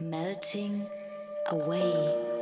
Melting away.